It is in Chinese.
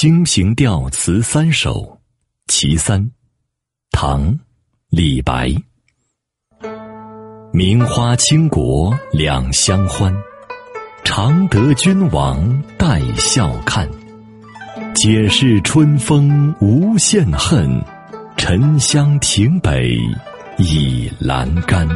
清平调词三首，其三，唐，李白。名花倾国两相欢，常得君王带笑看。解释春风无限恨，沉香亭北倚阑干。